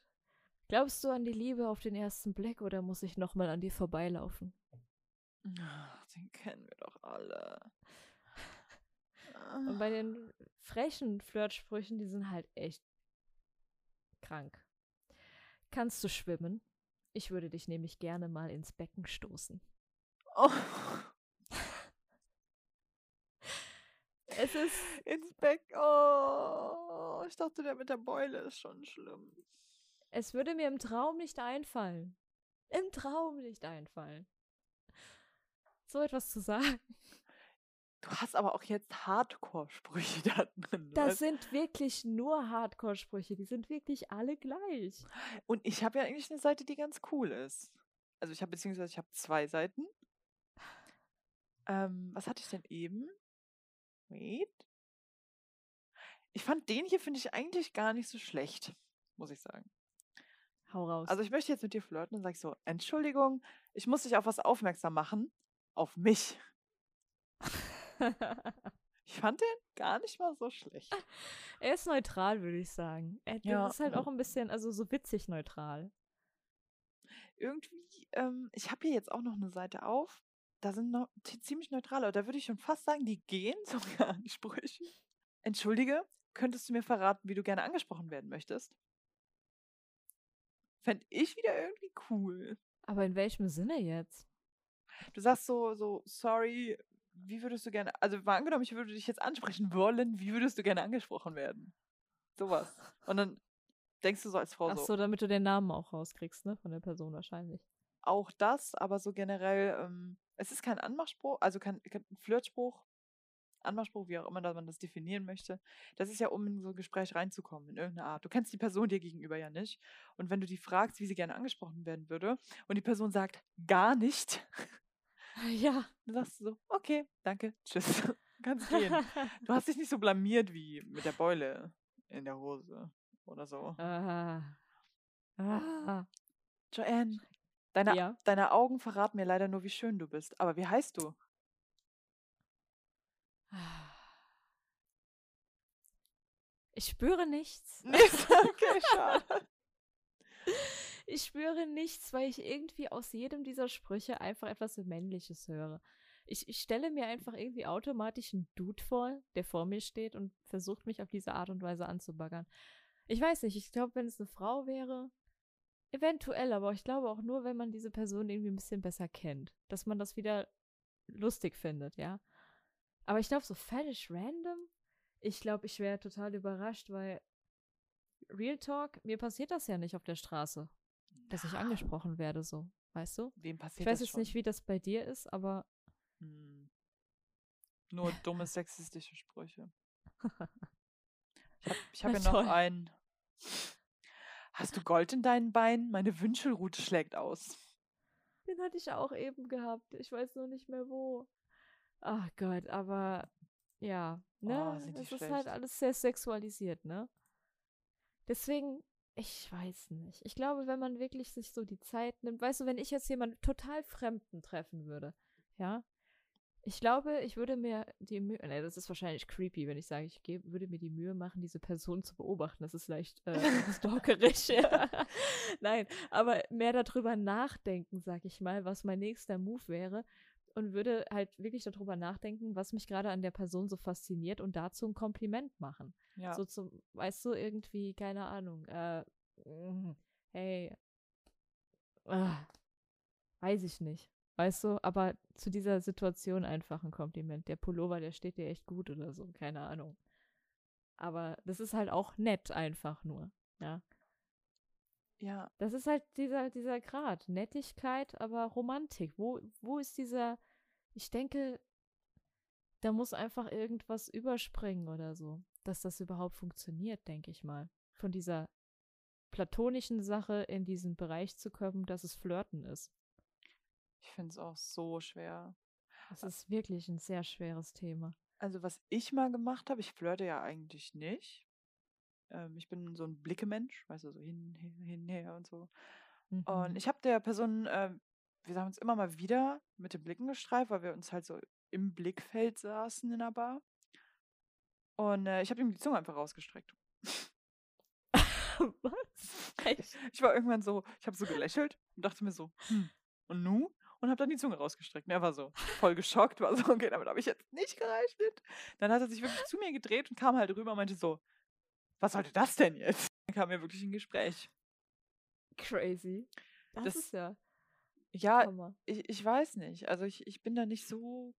Glaubst du an die Liebe auf den ersten Blick oder muss ich nochmal an dir vorbeilaufen? Ach, den kennen wir doch alle. Und bei den frechen Flirtsprüchen, die sind halt echt krank. Kannst du schwimmen? Ich würde dich nämlich gerne mal ins Becken stoßen. Oh. Es ist. Ins Becken. Oh, ich dachte, der mit der Beule ist schon schlimm. Es würde mir im Traum nicht einfallen. Im Traum nicht einfallen. So etwas zu sagen. Du hast aber auch jetzt Hardcore-Sprüche da drin. Das weißt? sind wirklich nur Hardcore-Sprüche. Die sind wirklich alle gleich. Und ich habe ja eigentlich eine Seite, die ganz cool ist. Also ich habe beziehungsweise ich habe zwei Seiten. Ähm, was hatte ich denn eben? Wait. Ich fand den hier, finde ich, eigentlich gar nicht so schlecht, muss ich sagen. Hau raus. Also ich möchte jetzt mit dir flirten und sage so, Entschuldigung, ich muss dich auf was aufmerksam machen. Auf mich. Ich fand den gar nicht mal so schlecht. er ist neutral, würde ich sagen. Er Ja. ist halt auch ein bisschen, also so witzig neutral. Irgendwie, ähm, ich habe hier jetzt auch noch eine Seite auf. Da sind noch ziemlich neutrale. Da würde ich schon fast sagen, die gehen sogar an Sprüche. Entschuldige, könntest du mir verraten, wie du gerne angesprochen werden möchtest? Fände ich wieder irgendwie cool. Aber in welchem Sinne jetzt? Du sagst so, so, sorry, wie würdest du gerne, also mal angenommen, ich würde dich jetzt ansprechen wollen, wie würdest du gerne angesprochen werden? Sowas. Und dann denkst du so als Frau Ach so, so, damit du den Namen auch rauskriegst, ne? Von der Person wahrscheinlich. auch das, aber so generell, ähm, es ist kein Anmachspruch, also kein, kein Flirtspruch, Anmachspruch, wie auch immer dass man das definieren möchte. Das ist ja, um in so ein Gespräch reinzukommen, in irgendeiner Art. Du kennst die Person dir gegenüber ja nicht. Und wenn du die fragst, wie sie gerne angesprochen werden würde, und die Person sagt, gar nicht, Ja. dann sagst du so, okay, danke, tschüss, kannst gehen. Du hast dich nicht so blamiert wie mit der Beule in der Hose oder so. ah. Ah. Joanne, deine, Ja. deine Augen verraten mir leider nur, wie schön du bist. Aber wie heißt du? Ich spüre nichts. Nee, okay, schade. Ich spüre nichts, weil ich irgendwie aus jedem dieser Sprüche einfach etwas Männliches höre. Ich, ich stelle mir einfach irgendwie automatisch einen Dude vor, der vor mir steht und versucht, mich auf diese Art und Weise anzubaggern. Ich weiß nicht, ich glaube, wenn es eine Frau wäre, eventuell, aber ich glaube auch nur, wenn man diese Person irgendwie ein bisschen besser kennt, dass man das wieder lustig findet, ja. Aber ich glaube, so völlig random, ich glaube, ich wäre total überrascht, weil Real Talk, mir passiert das ja nicht auf der Straße, dass ich angesprochen werde, so, weißt du? Wem passiert Ich weiß das jetzt schon? nicht, wie das bei dir ist, aber Hm. Nur dumme sexistische Sprüche. Ich habe hab ja noch einen. Hast du Gold in deinen Beinen? Meine Wünschelrute schlägt aus. den hatte ich auch eben gehabt. Ich weiß nur nicht mehr wo. Ach Gott, aber ja, ne? Oh, es ist schlecht. halt alles sehr sexualisiert, ne? Deswegen, ich weiß nicht. Ich glaube, wenn man wirklich sich so die Zeit nimmt, weißt du, wenn ich jetzt jemanden total Fremden treffen würde, ja, ich glaube, ich würde mir die Mühe, ne, das ist wahrscheinlich creepy, wenn ich sage, ich geb, würde mir die Mühe machen, diese Person zu beobachten. Das ist leicht äh, stalkerisch. ja. Nein, aber mehr darüber nachdenken, sag ich mal, was mein nächster Move wäre und würde halt wirklich darüber nachdenken, was mich gerade an der Person so fasziniert und dazu ein Kompliment machen. Ja. So zum, weißt du, irgendwie, keine Ahnung, äh, mm, hey, ah, weiß ich nicht. Weißt du, aber zu dieser Situation einfach ein Kompliment. Der Pullover, der steht dir echt gut oder so, keine Ahnung. Aber das ist halt auch nett einfach nur, ja. ja. Das ist halt dieser, dieser Grad. Nettigkeit, aber Romantik. Wo, wo ist dieser, ich denke, da muss einfach irgendwas überspringen oder so, dass das überhaupt funktioniert, denke ich mal. Von dieser platonischen Sache in diesen Bereich zu kommen, dass es Flirten ist. Ich finde es auch so schwer. Das ist wirklich ein sehr schweres Thema. Also, was ich mal gemacht habe, ich flirte ja eigentlich nicht. Ähm, ich bin so ein Blickemensch, weißt du, so hin, hin, hin, her und so. Und Mhm. ich habe der Person, äh, wir haben uns immer mal wieder mit den Blicken gestreift, weil wir uns halt so im Blickfeld saßen in der Bar. Und äh, ich habe ihm die Zunge einfach rausgestreckt. Was? Echt? Ich war irgendwann so, ich habe so gelächelt und dachte mir so, hm, und nu? Und habe dann die Zunge rausgestreckt. Und er war so voll geschockt, war so, okay, damit habe ich jetzt nicht gerechnet. Dann hat er sich wirklich zu mir gedreht und kam halt rüber und meinte so, was sollte das denn jetzt? Dann kam er wirklich in Gespräch. Crazy. Das, Das- ist ja Ja, Hammer. ich, ich weiß nicht. Also ich, ich bin da nicht so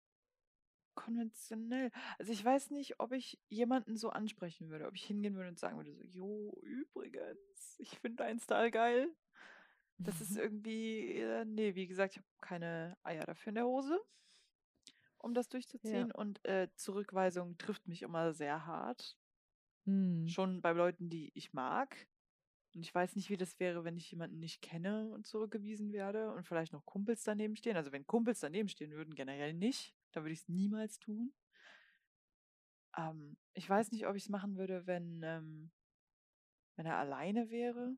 konventionell. Also ich weiß nicht, ob ich jemanden so ansprechen würde, ob ich hingehen würde und sagen würde, so, jo, übrigens, ich finde deinen Style geil. Das ist irgendwie, äh, nee, wie gesagt, ich habe keine Eier dafür in der Hose, um das durchzuziehen. Und äh, Zurückweisung trifft mich immer sehr hart. Hm. Schon bei Leuten, die ich mag. Und ich weiß nicht, wie das wäre, wenn ich jemanden nicht kenne und zurückgewiesen werde und vielleicht noch Kumpels daneben stehen. Also wenn Kumpels daneben stehen würden, generell nicht. Dann würde ich es niemals tun. Ähm, ich weiß nicht, ob ich es machen würde, wenn, ähm, wenn er alleine wäre.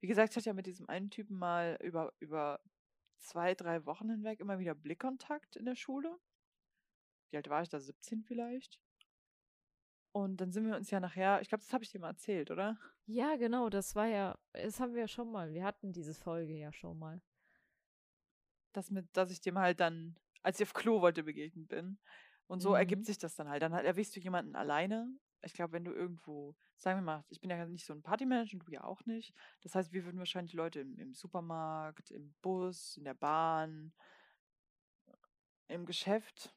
Wie gesagt, ich hatte ja mit diesem einen Typen mal über, über zwei, drei Wochen hinweg immer wieder Blickkontakt in der Schule. Wie alt war ich da? 17 vielleicht? Und dann sind wir uns ja nachher, ich glaube, das habe ich dir mal erzählt, oder? Ja, genau, das war ja, das haben wir ja schon mal. Wir hatten diese Folge ja schon mal. Das mit, dass ich dem halt dann, als ich auf Klo wollte, begegnet bin. Und so ergibt Mhm. sich das dann halt. Dann halt erwischst du jemanden alleine. Ich glaube, wenn du irgendwo, sagen wir mal, ich bin ja nicht so ein Partymanager und du ja auch nicht. Das heißt, wir würden wahrscheinlich Leute im, im Supermarkt, im Bus, in der Bahn, im Geschäft,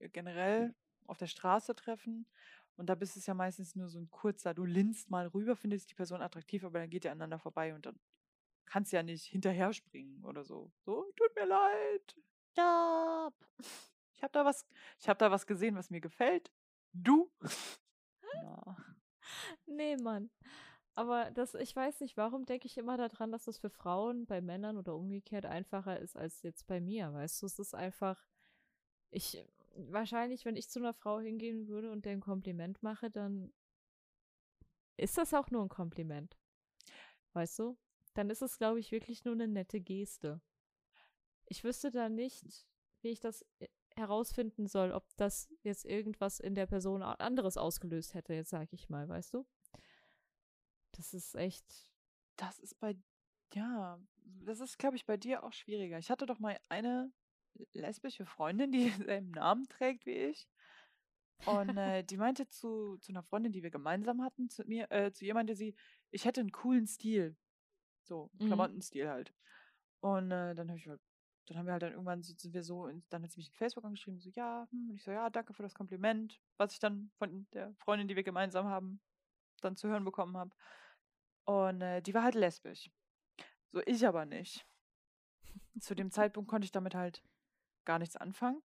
äh, generell auf der Straße treffen. Und da bist es ja meistens nur so ein kurzer, du linst mal rüber, findest die Person attraktiv, aber dann geht ihr aneinander vorbei und dann kannst du ja nicht hinterher springen oder so. So, tut mir leid. Stopp. Ich habe da was, ich habe da was gesehen, was mir gefällt. Du? Nee, Mann. Aber das, ich weiß nicht, warum denke ich immer daran, dass das für Frauen bei Männern oder umgekehrt einfacher ist als jetzt bei mir, weißt du? Es ist einfach, ich, wahrscheinlich, wenn ich zu einer Frau hingehen würde und der ein Kompliment mache, dann ist das auch nur ein Kompliment. Weißt du? Dann ist es, glaube ich, wirklich nur eine nette Geste. Ich wüsste da nicht, wie ich das äh, herausfinden soll, ob das jetzt irgendwas in der Person anderes ausgelöst hätte, jetzt sage ich mal, weißt du? Das ist echt. Das ist bei, ja, das ist, glaube ich, bei dir auch schwieriger. Ich hatte doch mal eine lesbische Freundin, die denselben Namen trägt wie ich. Und äh, die meinte zu, zu einer Freundin, die wir gemeinsam hatten, zu mir, äh, zu ihr meinte sie, ich hätte einen coolen Stil. So, Mhm. Klamottenstil halt. Und äh, dann habe ich halt, dann haben wir halt dann irgendwann so, sind wir so, in, dann hat sie mich in Facebook angeschrieben, so, ja, hm, und ich so, ja, danke für das Kompliment, was ich dann von der Freundin, die wir gemeinsam haben, dann zu hören bekommen habe. Und äh, die war halt lesbisch. So, ich aber nicht. Zu dem Zeitpunkt konnte ich damit halt gar nichts anfangen.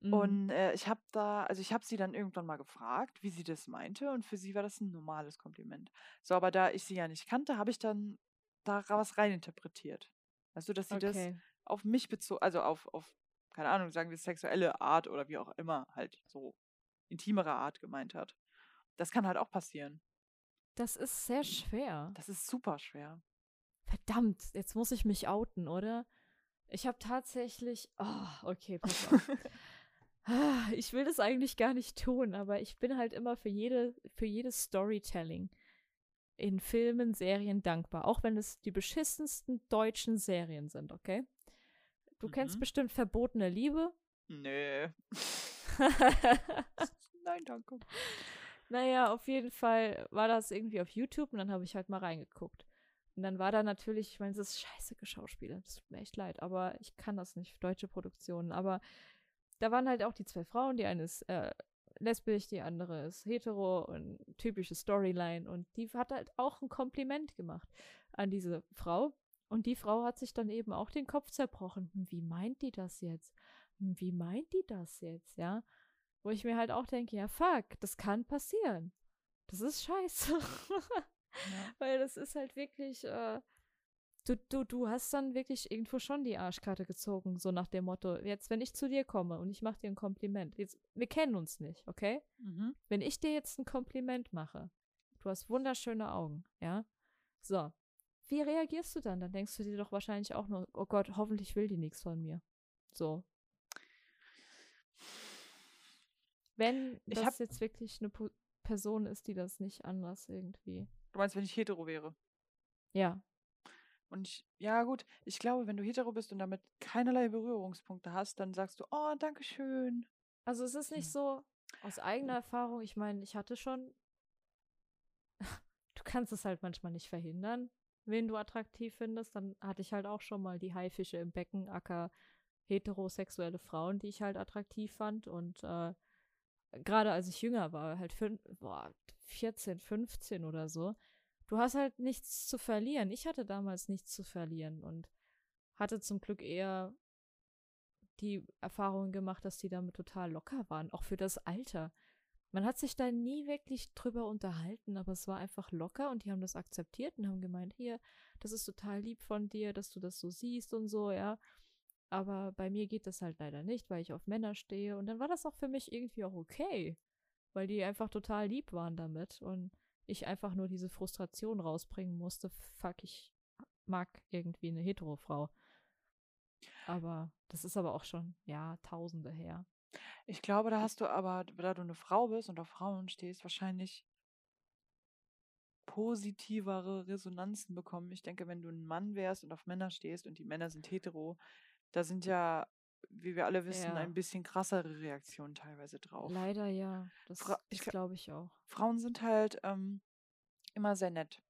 Mhm. Und äh, ich habe da, also ich habe sie dann irgendwann mal gefragt, wie sie das meinte, und für sie war das ein normales Kompliment. So, aber da ich sie ja nicht kannte, habe ich dann daraus reininterpretiert. Also, dass sie das okay. auf mich bezogen, also auf, auf, keine Ahnung, sagen wir sexuelle Art oder wie auch immer, halt so intimere Art gemeint hat. Das kann halt auch passieren. Das ist sehr schwer. Das ist super schwer. Verdammt, jetzt muss ich mich outen, oder? Ich habe tatsächlich. Oh, okay, pass auf. Ah, Ich will das eigentlich gar nicht tun, aber ich bin halt immer für jede, für jedes Storytelling in Filmen, Serien dankbar. Auch wenn es die beschissensten deutschen Serien sind, okay? Du kennst Mhm. bestimmt Verbotene Liebe. Nö. Nein, danke. Naja, auf jeden Fall war das irgendwie auf YouTube und dann habe ich halt mal reingeguckt. Und dann war da natürlich, ich meine, das ist scheiße geschauspielert, das tut mir echt leid, aber ich kann das nicht, deutsche Produktionen. Aber da waren halt auch die zwei Frauen, die eine ist äh, lesbisch, die andere ist hetero und typische Storyline. Und die hat halt auch ein Kompliment gemacht an diese Frau. Und die Frau hat sich dann eben auch den Kopf zerbrochen. Hm, Wie meint die das jetzt? Hm, Wie meint die das jetzt, ja? Wo ich mir halt auch denke, ja, fuck, das kann passieren. Das ist scheiße. Ja. Weil das ist halt wirklich, äh, du, du, du hast dann wirklich irgendwo schon die Arschkarte gezogen, so nach dem Motto, jetzt, wenn ich zu dir komme und ich mache dir ein Kompliment, jetzt, wir kennen uns nicht, okay? Mhm. Wenn ich dir jetzt ein Kompliment mache, du hast wunderschöne Augen, ja? So, wie reagierst du dann? Dann denkst du dir doch wahrscheinlich auch nur, oh Gott, hoffentlich will die nichts von mir. So. Wenn Ich das hab- jetzt wirklich eine Person ist, die das nicht anders irgendwie Du meinst, wenn ich hetero wäre? Ja. Und ich, ja gut, ich glaube, wenn du hetero bist und damit keinerlei Berührungspunkte hast, dann sagst du, oh, danke schön. Also es ist nicht so aus eigener Erfahrung, ich meine, ich hatte schon, du kannst es halt manchmal nicht verhindern, wen du attraktiv findest. Dann hatte ich halt auch schon mal die Haifische im Becken, acker heterosexuelle Frauen, die ich halt attraktiv fand. Und äh, gerade als ich jünger war, halt boah, 14, 15 oder so, du hast halt nichts zu verlieren. Ich hatte damals nichts zu verlieren und hatte zum Glück eher die Erfahrung gemacht, dass die damit total locker waren, auch für das Alter. Man hat sich da nie wirklich drüber unterhalten, aber es war einfach locker und die haben das akzeptiert und haben gemeint, hier, das ist total lieb von dir, dass du das so siehst und so, ja. Aber bei mir geht das halt leider nicht, weil ich auf Männer stehe. Und dann war das auch für mich irgendwie auch okay, weil die einfach total lieb waren damit und ich einfach nur diese Frustration rausbringen musste. Fuck, ich mag irgendwie eine Hetero-Frau. Aber das ist aber auch schon, ja, Tausende her. Ich glaube, da hast du aber, da du eine Frau bist und auf Frauen stehst, wahrscheinlich positivere Resonanzen bekommen. Ich denke, wenn du ein Mann wärst und auf Männer stehst und die Männer sind hetero, da sind ja, wie wir alle wissen, Ja. ein bisschen krassere Reaktionen teilweise drauf. Leider ja. Das, Fra das gla- glaube ich auch. Frauen sind halt ähm, immer sehr nett.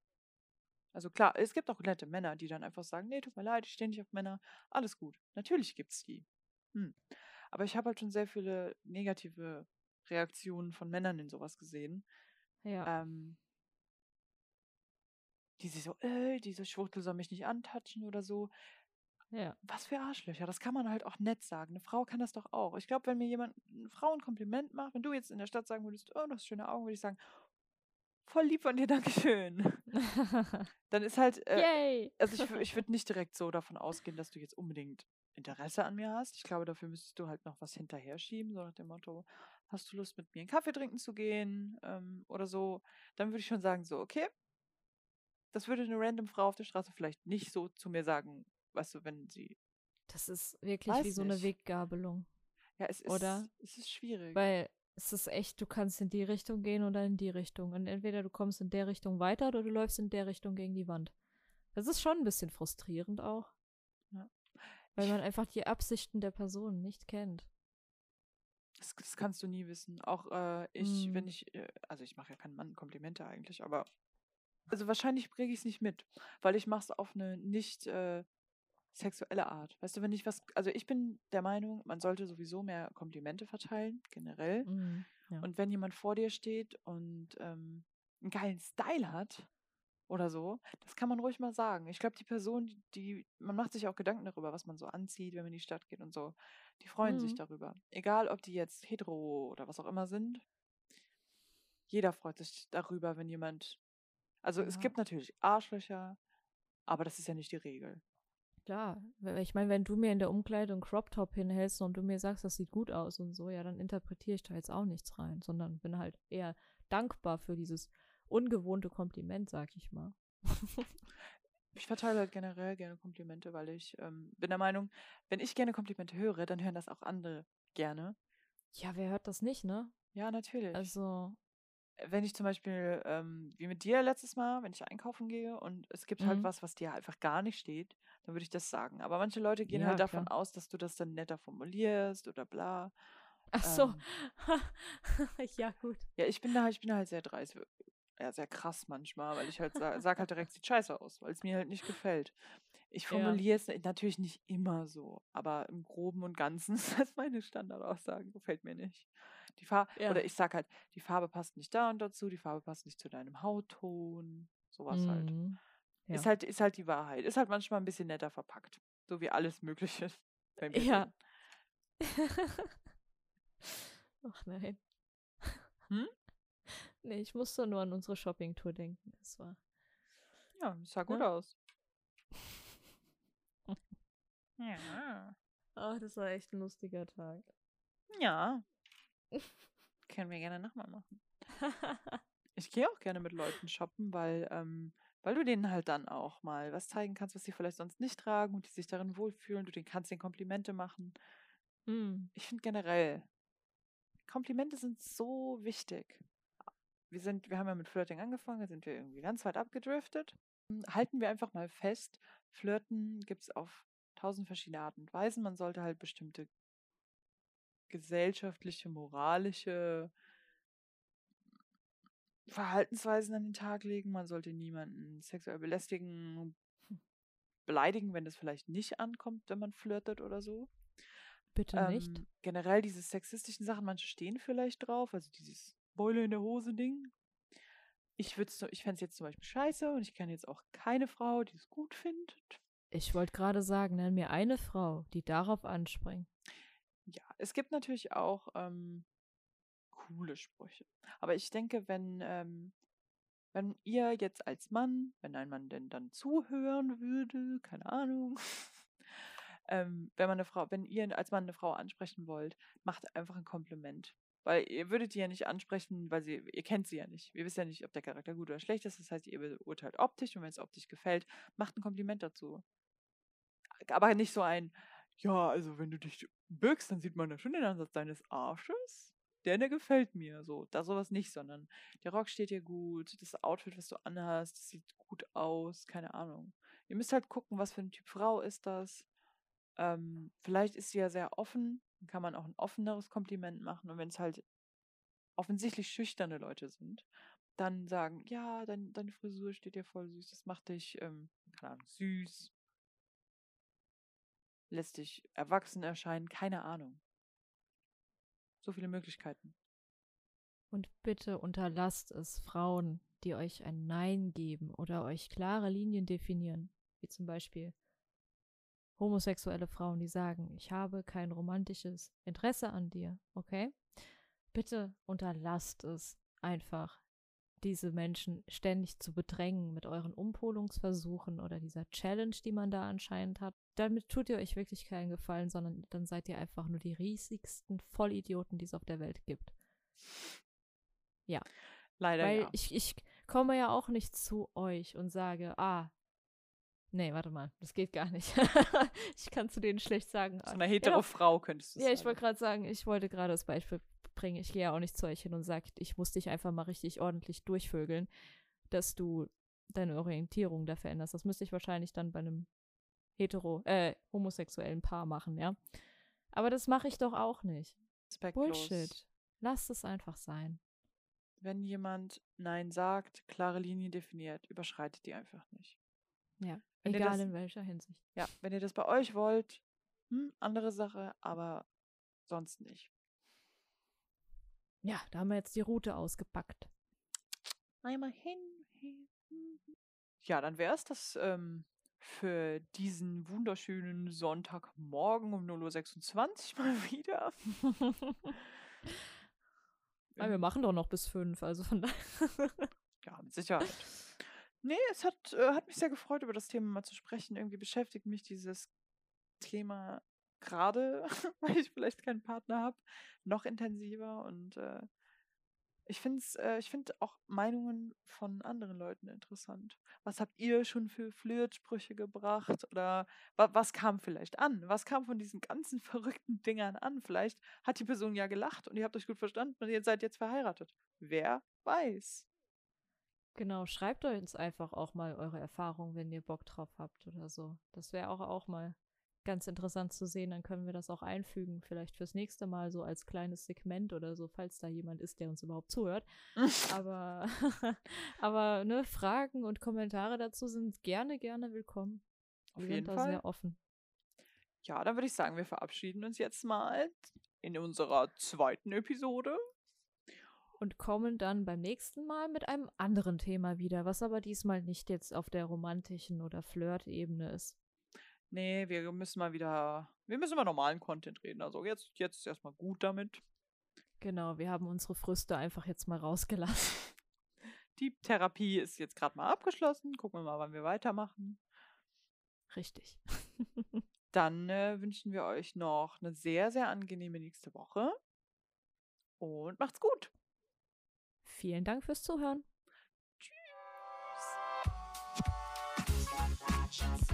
Also klar, es gibt auch nette Männer, die dann einfach sagen, nee, tut mir leid, ich stehe nicht auf Männer, alles gut. Natürlich gibt's die. Hm. Aber ich habe halt schon sehr viele negative Reaktionen von Männern in sowas gesehen. Ja. Ähm, die sich so, äh, diese Schwuchtel soll mich nicht antatschen oder so. Ja. Was für Arschlöcher, das kann man halt auch nett sagen. Eine Frau kann das doch auch. Ich glaube, wenn mir jemand, eine Frau ein Kompliment macht, wenn du jetzt in der Stadt sagen würdest, oh, du hast schöne Augen, würde ich sagen, voll lieb von dir, Dankeschön. Dann ist halt, äh, Yay! also ich, ich würde nicht direkt so davon ausgehen, dass du jetzt unbedingt Interesse an mir hast. Ich glaube, dafür müsstest du halt noch was hinterher schieben, so nach dem Motto, hast du Lust mit mir einen Kaffee trinken zu gehen ähm, oder so. Dann würde ich schon sagen, so, okay. Das würde eine random Frau auf der Straße vielleicht nicht so zu mir sagen, weißt du, wenn sie, Das ist wirklich wie so eine. Weggabelung. ja, es ist, Oder? es ist schwierig. Weil es ist echt, du kannst in die Richtung gehen oder in die Richtung. Und entweder du kommst in der Richtung weiter oder du läufst in der Richtung gegen die Wand. Das ist schon ein bisschen frustrierend auch. Ja. Weil man einfach die Absichten der Person nicht kennt. Das, das kannst du nie wissen. Auch äh, ich, wenn Mm. ich, äh, also ich mache ja keinen Mann Komplimente eigentlich, aber also wahrscheinlich bringe ich es nicht mit, weil ich mache es auf eine nicht äh, sexuelle Art. Weißt du, wenn ich was, also ich bin der Meinung, man sollte sowieso mehr Komplimente verteilen, generell. Mhm. Ja. Und wenn jemand vor dir steht und ähm, einen geilen Style hat oder so, das kann man ruhig mal sagen. Ich glaube, die Person, die, die, man macht sich auch Gedanken darüber, was man so anzieht, wenn man in die Stadt geht und so. Die freuen sich Mhm. darüber. Egal, ob die jetzt hetero oder was auch immer sind. Jeder freut sich darüber, wenn jemand. Also es Ja. gibt natürlich Arschlöcher, aber das ist ja nicht die Regel. Klar, ich meine, wenn du mir in der Umkleide einen Crop Top hinhältst und du mir sagst, das sieht gut aus und so, ja, dann interpretiere ich da jetzt auch nichts rein, sondern bin halt eher dankbar für dieses ungewohnte Kompliment, sag ich mal. Ich verteile halt generell gerne Komplimente, weil ich ähm, bin der Meinung, wenn ich gerne Komplimente höre, dann hören das auch andere gerne. Ja, wer hört das nicht, ne? Ja, natürlich. Also, wenn ich zum Beispiel, ähm, wie mit dir letztes Mal, wenn ich einkaufen gehe und es gibt halt Mhm. was, was dir einfach gar nicht steht, dann würde ich das sagen. Aber manche Leute gehen Ja, halt davon klar. aus, dass du das dann netter formulierst oder bla. ach so. Ähm, ja, gut. ja, ich bin da, ich bin da halt sehr dreist, ja, sehr krass manchmal, weil ich halt sa sag halt direkt, sieht scheiße aus, weil es mir halt nicht gefällt. Ich formuliere es natürlich nicht immer so, aber im Groben und Ganzen ist das meine Standardaussage, gefällt mir nicht. Die Farbe, Ja. oder ich sag halt, die Farbe passt nicht da und dazu, die Farbe passt nicht zu deinem Hautton, sowas halt. Mhm. Ist Ja. halt, ist halt die Wahrheit. Ist halt manchmal ein bisschen netter verpackt. So wie alles Mögliche. beim Ja. Ach nein. Hm? Nee, ich musste nur an unsere Shopping-Tour denken. Das war. Ja, sah gut Ne? aus. ja. Oh, das war echt ein lustiger Tag. Ja. Können wir gerne nochmal machen. Ich gehe auch gerne mit Leuten shoppen, weil, ähm, weil du denen halt dann auch mal was zeigen kannst, was sie vielleicht sonst nicht tragen und die sich darin wohlfühlen. Du denen kannst den Komplimente machen. Hm. Ich finde generell, Komplimente sind so wichtig. wir sind, wir haben ja mit Flirting angefangen, da sind wir irgendwie ganz weit abgedriftet. Halten wir einfach mal fest, Flirten gibt es auf tausend verschiedene Arten und Weisen. Man sollte halt bestimmte gesellschaftliche, moralische Verhaltensweisen an den Tag legen. Man sollte niemanden sexuell belästigen, beleidigen, wenn das vielleicht nicht ankommt, wenn man flirtet oder so. Bitte ähm, nicht. Generell diese sexistischen Sachen, manche stehen vielleicht drauf, also dieses Beule in der Hose Ding. Ich ich fände es jetzt zum Beispiel scheiße und ich kenne jetzt auch keine Frau, die es gut findet. Ich wollte gerade sagen, nenn mir eine Frau, die darauf anspringt. Ja, es gibt natürlich auch ähm, coole Sprüche. Aber ich denke, wenn, ähm, wenn ihr jetzt als Mann, wenn ein Mann denn dann zuhören würde, keine Ahnung, ähm, wenn man eine Frau, wenn ihr als Mann eine Frau ansprechen wollt, macht einfach ein Kompliment. Weil ihr würdet die ja nicht ansprechen, weil sie, ihr kennt sie ja nicht. Ihr wisst ja nicht, ob der Charakter gut oder schlecht ist. Das heißt, ihr beurteilt optisch und wenn es optisch gefällt, macht ein Kompliment dazu. Aber nicht so ein, ja, also wenn du dich bückst, dann sieht man ja schon den Ansatz deines Arsches. Der, der gefällt mir. So, da sowas nicht, sondern der Rock steht dir gut, das Outfit, was du anhast, das sieht gut aus, keine Ahnung. Ihr müsst halt gucken, was für ein Typ Frau ist das. Ähm, vielleicht ist sie ja sehr offen, dann kann man auch ein offeneres Kompliment machen. Und wenn es halt offensichtlich schüchterne Leute sind, dann sagen, ja, dein, deine Frisur steht dir voll süß, das macht dich, ähm, keine Ahnung, süß, lässt dich erwachsen erscheinen, keine Ahnung. So viele Möglichkeiten. Und bitte unterlasst es Frauen, die euch ein Nein geben oder euch klare Linien definieren, wie zum Beispiel homosexuelle Frauen, die sagen, ich habe kein romantisches Interesse an dir, okay? Bitte unterlasst es einfach, diese Menschen ständig zu bedrängen mit euren Umpolungsversuchen oder dieser Challenge, die man da anscheinend hat. Damit tut ihr euch wirklich keinen Gefallen, sondern dann seid ihr einfach nur die riesigsten Vollidioten, die es auf der Welt gibt. Ja. Leider. Weil ja. ich, ich komme ja auch nicht zu euch und sage, ah, Nee, warte mal, das geht gar nicht. ich kann zu denen schlecht sagen. Zu einer hetero ja, Frau könntest du Ja, sagen. ich wollte gerade sagen, ich wollte gerade das Beispiel bringen. Ich gehe ja auch nicht zu euch hin und sage, ich muss dich einfach mal richtig ordentlich durchvögeln, dass du deine Orientierung da veränderst. Das müsste ich wahrscheinlich dann bei einem hetero, äh, homosexuellen Paar machen, ja. Aber das mache ich doch auch nicht. Respektlos. Bullshit. Lasst es einfach sein. Wenn jemand Nein sagt, klare Linie definiert, überschreitet die einfach nicht. Ja. Wenn Egal das, in welcher Hinsicht. Ja, wenn ihr das bei euch wollt, hm, andere Sache, aber sonst nicht. Ja, da haben wir jetzt die Route ausgepackt. Einmal hin. hin. Ja, dann wäre es das ähm, für diesen wunderschönen Sonntagmorgen um 0.26 Uhr mal wieder. ja, wir machen doch noch bis fünf, also von daher. ja, mit Sicherheit. Nee, es hat, äh, hat mich sehr gefreut, über das Thema mal zu sprechen. Irgendwie beschäftigt mich dieses Thema gerade, weil ich vielleicht keinen Partner habe, noch intensiver. Und äh, ich finde äh, ich find auch Meinungen von anderen Leuten interessant. Was habt ihr schon für Flirtsprüche gebracht? Oder wa was kam vielleicht an? Was kam von diesen ganzen verrückten Dingern an? Vielleicht hat die Person ja gelacht und ihr habt euch gut verstanden und ihr seid jetzt verheiratet. Wer weiß. Genau, schreibt uns einfach auch mal eure Erfahrungen, wenn ihr Bock drauf habt oder so. Das wäre auch, auch mal ganz interessant zu sehen. Dann können wir das auch einfügen, vielleicht fürs nächste Mal so als kleines Segment oder so, falls da jemand ist, der uns überhaupt zuhört. aber aber ne, Fragen und Kommentare dazu sind gerne, gerne willkommen. Auf wir jeden sind da Fall. sehr offen. Ja, dann würde ich sagen, wir verabschieden uns jetzt mal in unserer zweiten Episode und kommen dann beim nächsten Mal mit einem anderen Thema wieder, was aber diesmal nicht jetzt auf der romantischen oder Flirt-Ebene ist. Nee, wir müssen mal wieder, wir müssen über normalen Content reden. Also jetzt, jetzt ist erstmal gut damit. Genau, wir haben unsere Früste einfach jetzt mal rausgelassen. Die Therapie ist jetzt gerade mal abgeschlossen. Gucken wir mal, wann wir weitermachen. Richtig. Dann äh, wünschen wir euch noch eine sehr, sehr angenehme nächste Woche. Und macht's gut. Vielen Dank fürs Zuhören. Tschüss.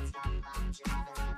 Don't stop, don't you ever